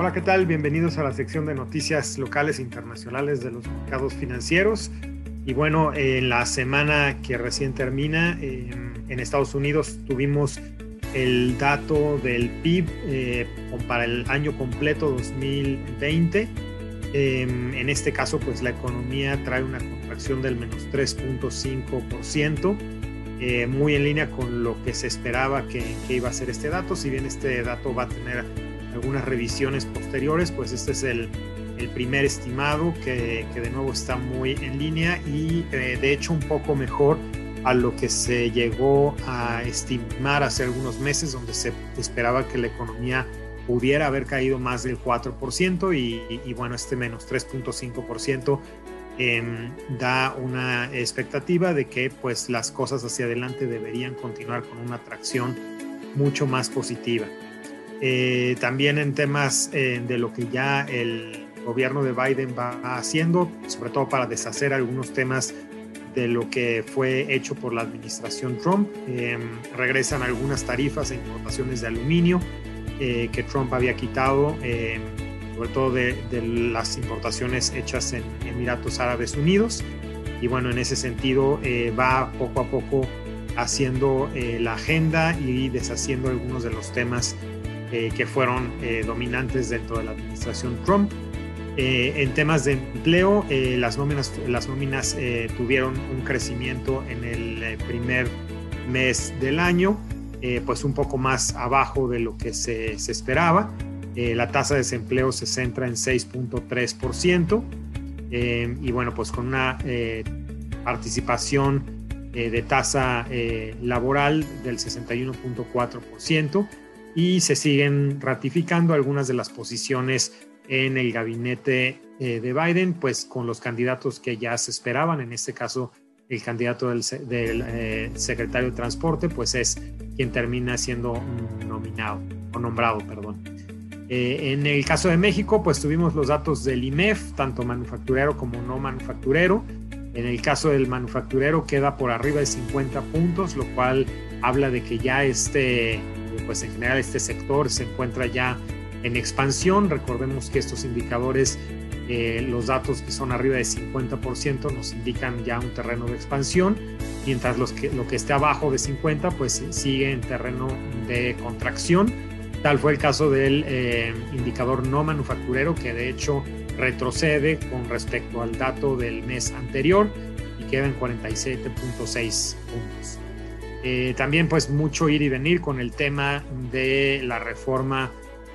Hola, ¿qué tal? Bienvenidos a la sección de noticias locales e internacionales de los mercados financieros. Y bueno, en la semana que recién termina, en Estados Unidos tuvimos el dato del PIB eh, para el año completo 2020. Em, en este caso, pues la economía trae una contracción del menos 3.5%, eh, muy en línea con lo que se esperaba que, iba a ser este dato. Si bien este dato va a tener algunas revisiones posteriores, pues este es el, primer estimado que, de nuevo está muy en línea y eh, de hecho un poco mejor a lo que se llegó a estimar hace algunos meses, donde se esperaba que la economía pudiera haber caído más del 4% y, bueno, este menos 3.5% em, da una expectativa de que pues las cosas hacia adelante deberían continuar con una tracción mucho más positiva. Eh, también en temas eh, de lo que ya el gobierno de Biden va haciendo, sobre todo para deshacer algunos temas de lo que fue hecho por la administración Trump. Em, regresan algunas tarifas e importaciones de aluminio eh, que Trump había quitado, em, sobre todo de, las importaciones hechas en Emiratos Árabes Unidos. Y bueno, en ese sentido eh, va poco a poco haciendo eh, la agenda y deshaciendo algunos de los temas que fueron dominantes dentro de la administración Trump. Eh, en temas de empleo, eh, las nóminas, las nóminas eh, tuvieron un crecimiento en el primer mes del año, pues un poco más abajo de lo que se, se esperaba. la tasa de desempleo se centra en 6.3% y bueno, pues con una participación de tasa laboral del 61.4% y se siguen ratificando algunas de las posiciones en el gabinete eh, de Biden, pues con los candidatos que ya se esperaban, en este caso el candidato del, eh, secretario de Transporte, pues es quien termina siendo nominado o nombrado, perdón. Eh, en el caso de México, pues tuvimos los datos del IMEF, tanto manufacturero como no manufacturero. En el caso del manufacturero queda por arriba de 50 puntos, lo cual habla de que ya este, pues en general este sector se encuentra ya en expansión. Recordemos que estos indicadores, eh, los datos que son arriba de 50% nos indican ya un terreno de expansión, mientras los que, lo que esté abajo de 50 pues sigue en terreno de contracción. Tal fue el caso del eh, indicador no manufacturero que de hecho retrocede con respecto al dato del mes anterior y queda en 47.6 puntos. Eh, también pues mucho ir y venir con el tema de la reforma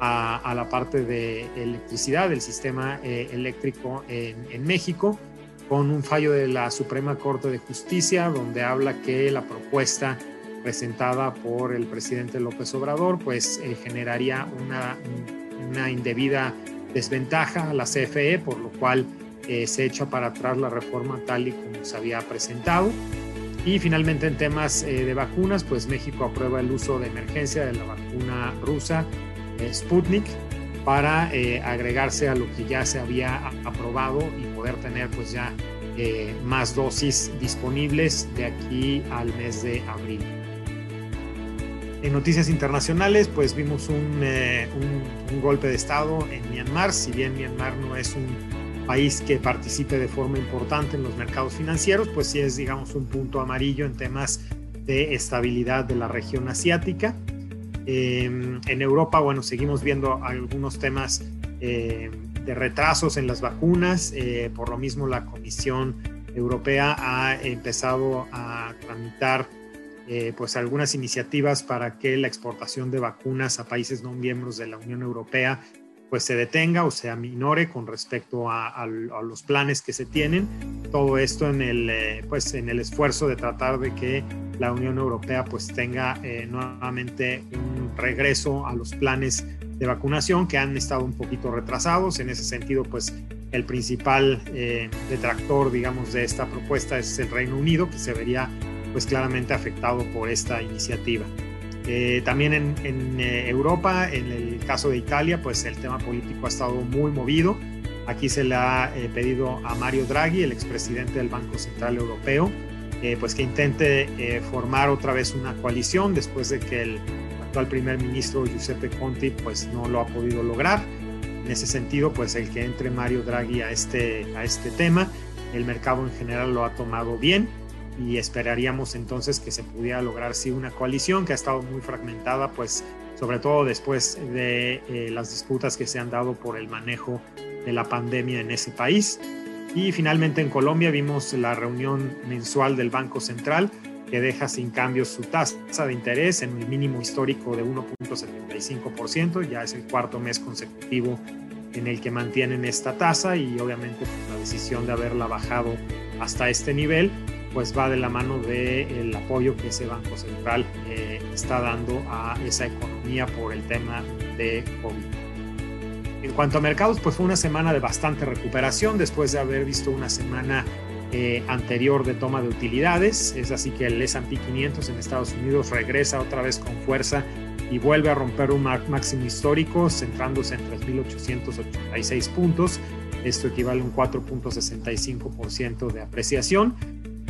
a, la parte de electricidad del sistema eh, eléctrico en, México, con un fallo de la Suprema Corte de Justicia, donde habla que la propuesta presentada por el presidente López Obrador, pues eh, generaría una, una, indebida desventaja a la CFE, por lo cual eh, se echa para atrás la reforma tal y como se había presentado. Y finalmente en temas de vacunas, pues México aprueba el uso de emergencia de la vacuna rusa Sputnik para eh, agregarse a lo que ya se había aprobado y poder tener pues ya eh, más dosis disponibles de aquí al mes de abril. En noticias internacionales, pues vimos eh, un, golpe de Estado en Myanmar. Si bien Myanmar no es un país que participe de forma importante en los mercados financieros, pues sí es, digamos, un punto amarillo en temas de estabilidad de la región asiática. Em, en Europa, bueno, seguimos viendo algunos temas eh, de retrasos en las vacunas. Eh, por lo mismo, la Comisión Europea ha empezado a tramitar eh, pues algunas iniciativas para que la exportación de vacunas a países no miembros de la Unión Europea pues se detenga o se aminore con respecto a, los planes que se tienen. Todo esto en el, eh, pues en el esfuerzo de tratar de que la Unión Europea pues tenga eh, nuevamente un regreso a los planes de vacunación que han estado un poquito retrasados. En ese sentido, pues el principal eh, detractor, digamos, de esta propuesta es el Reino Unido, que se vería pues claramente afectado por esta iniciativa. Eh, también en, eh, Europa, en el caso de Italia, pues el tema político ha estado muy movido. Aquí se le ha eh, pedido a Mario Draghi, el expresidente del Banco Central Europeo, pues que intente formar otra vez una coalición después de que el actual primer ministro Giuseppe Conte pues no lo ha podido lograr. En ese sentido, pues el que entre Mario Draghi a este, a este tema, el mercado en general lo ha tomado bien y esperaríamos entonces que se pudiera lograr sí una coalición que ha estado muy fragmentada, pues sobre todo después de eh, las disputas que se han dado por el manejo de la pandemia en ese país. Y finalmente en Colombia vimos la reunión mensual del Banco Central que deja sin cambios su tasa de interés en el mínimo histórico de 1.75%, ya es el cuarto mes consecutivo en el que mantienen esta tasa y obviamente la decisión de haberla bajado hasta este nivel pues va de la mano del apoyo que ese Banco Central eh, está dando a esa economía por el tema de COVID. En cuanto a mercados, pues fue una semana de bastante recuperación después de haber visto una semana eh, anterior de toma de utilidades. Es así que el S&P 500 en Estados Unidos regresa otra vez con fuerza y vuelve a romper un máximo histórico, centrándose en 3.886 puntos. Esto equivale a un 4.65% de apreciación.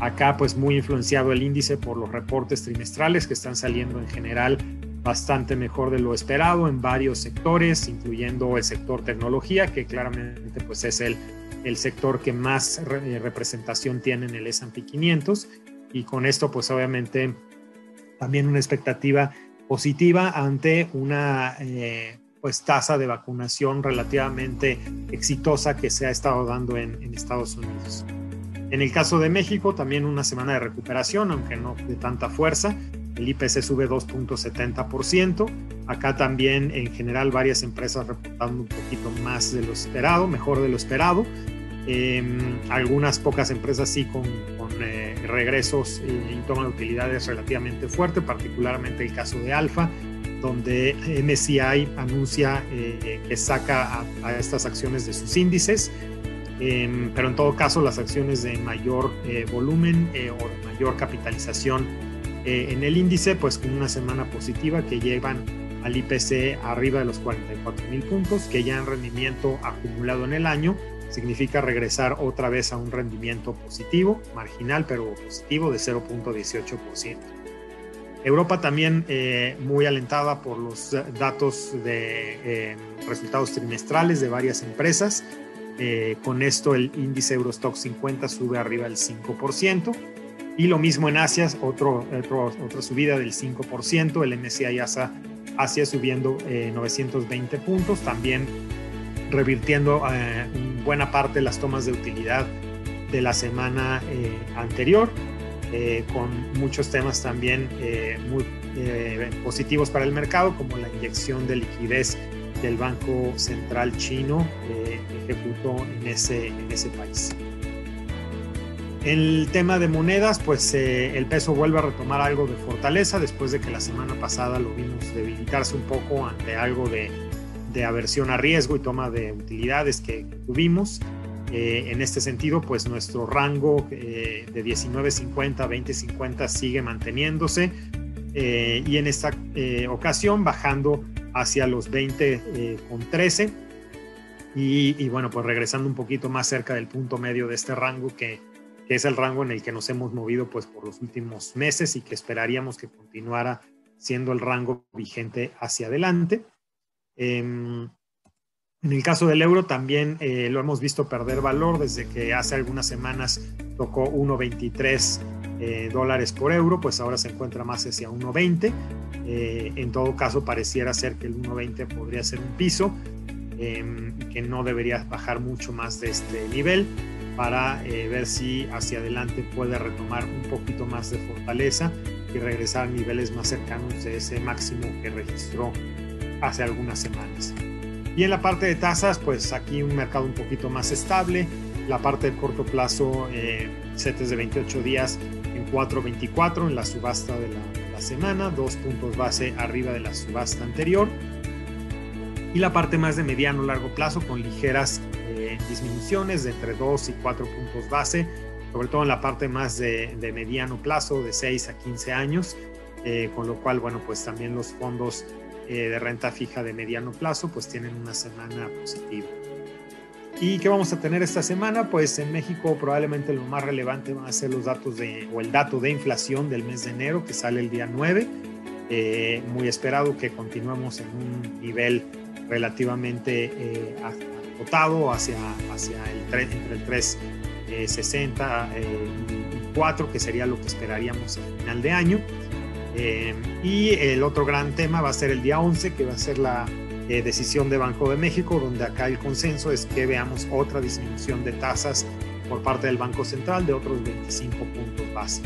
Acá pues muy influenciado el índice por los reportes trimestrales que están saliendo en general bastante mejor de lo esperado en varios sectores, incluyendo el sector tecnología, que claramente pues es el, el sector que más eh, representación tiene en el S&P 500 y con esto pues obviamente también una expectativa positiva ante una eh, pues tasa de vacunación relativamente exitosa que se ha estado dando en, en, Estados Unidos. En el caso de México, también una semana de recuperación, aunque no de tanta fuerza. El IPC sube 2.70%. Acá también en general varias empresas reportando un poquito más de lo esperado, mejor de lo esperado. Em, algunas pocas empresas sí con, eh, regresos y toma de utilidades relativamente fuerte, particularmente el caso de Alfa, donde MSCI anuncia eh, que saca a, estas acciones de sus índices, em, pero en todo caso las acciones de mayor eh, volumen o de mayor capitalización en el índice, pues con una semana positiva que llevan al IPC arriba de los 44 mil puntos, que ya en rendimiento acumulado en el año significa regresar otra vez a un rendimiento positivo, marginal pero positivo de 0.18%. Europa también eh, muy alentada por los datos de eh, resultados trimestrales de varias empresas. Eh, con esto el índice Eurostock 50 sube arriba del 5%. Y lo mismo en Asia, otro, otra subida del 5%. El MSCI Asia, Asia subiendo 920 puntos. También revirtiendo eh, buena parte de las tomas de utilidad de la semana eh, anterior, eh, con muchos temas también muy positivos para el mercado, como la inyección de liquidez del Banco Central chino ejecutó en ese, en ese país. El tema de monedas, pues el peso vuelve a retomar algo de fortaleza después de que la semana pasada lo vimos debilitarse un poco ante algo de de aversión a riesgo y toma de utilidades que, tuvimos. Eh, en este sentido, pues nuestro rango eh, de 19.50 a 20.50 sigue manteniéndose eh, y en esta ocasión bajando hacia los 20 con 13 y, bueno, pues regresando un poquito más cerca del punto medio de este rango que, que es el rango en el que nos hemos movido pues por los últimos meses y que esperaríamos que continuara siendo el rango vigente hacia adelante. Em, en el caso del euro también eh, lo hemos visto perder valor desde que hace algunas semanas tocó 1.23 eh, dólares por euro, pues ahora se encuentra más hacia 1.20. Eh, en todo caso, pareciera ser que el 1.20 podría ser un piso, em, que no debería bajar mucho más de este nivel para ver si hacia adelante puede retomar un poquito más de fortaleza y regresar a niveles más cercanos de ese máximo que registró hace algunas semanas. Y en la parte de tasas, pues aquí un mercado un poquito más estable. La parte de corto plazo, eh, setes de 28 días en 4.24 en la subasta de la, semana, dos puntos base arriba de la subasta anterior. Y la parte más de mediano largo plazo con ligeras eh, disminuciones de entre 2 y 4 puntos base, sobre todo en la parte más de, de mediano plazo de 6 a 15 años, eh, con lo cual, bueno, pues también los fondos eh, de renta fija de mediano plazo, pues tienen una semana positiva. ¿Y qué vamos a tener esta semana? Pues en México probablemente lo más relevante van a ser los datos de, o el dato de inflación del mes de enero que sale el día 9. Eh, muy esperado que continuemos en un nivel relativamente eh, acotado hacia, hacia el, entre el 360 y 4, que sería lo que esperaríamos a final de año. y el otro gran tema va a ser el día 11, que va a ser la decisión de Banco de México, donde acá el consenso es que veamos otra disminución de tasas por parte del Banco Central de otros 25 puntos base.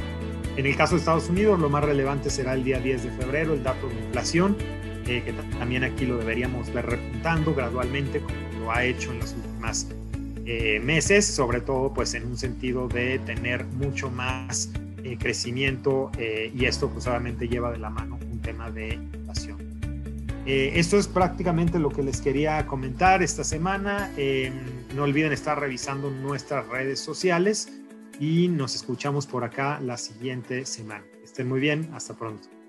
En el caso de Estados Unidos, lo más relevante será el día 10 de febrero, el dato de inflación, eh, que también aquí lo deberíamos ver repuntando gradualmente, como lo ha hecho en los últimos eh, meses, sobre todo pues en un sentido de tener mucho más eh, crecimiento y esto pues obviamente lleva de la mano un tema de inflación. esto es prácticamente lo que les quería comentar esta semana. no olviden estar revisando nuestras redes sociales y nos escuchamos por acá la siguiente semana. Estén muy bien, hasta pronto.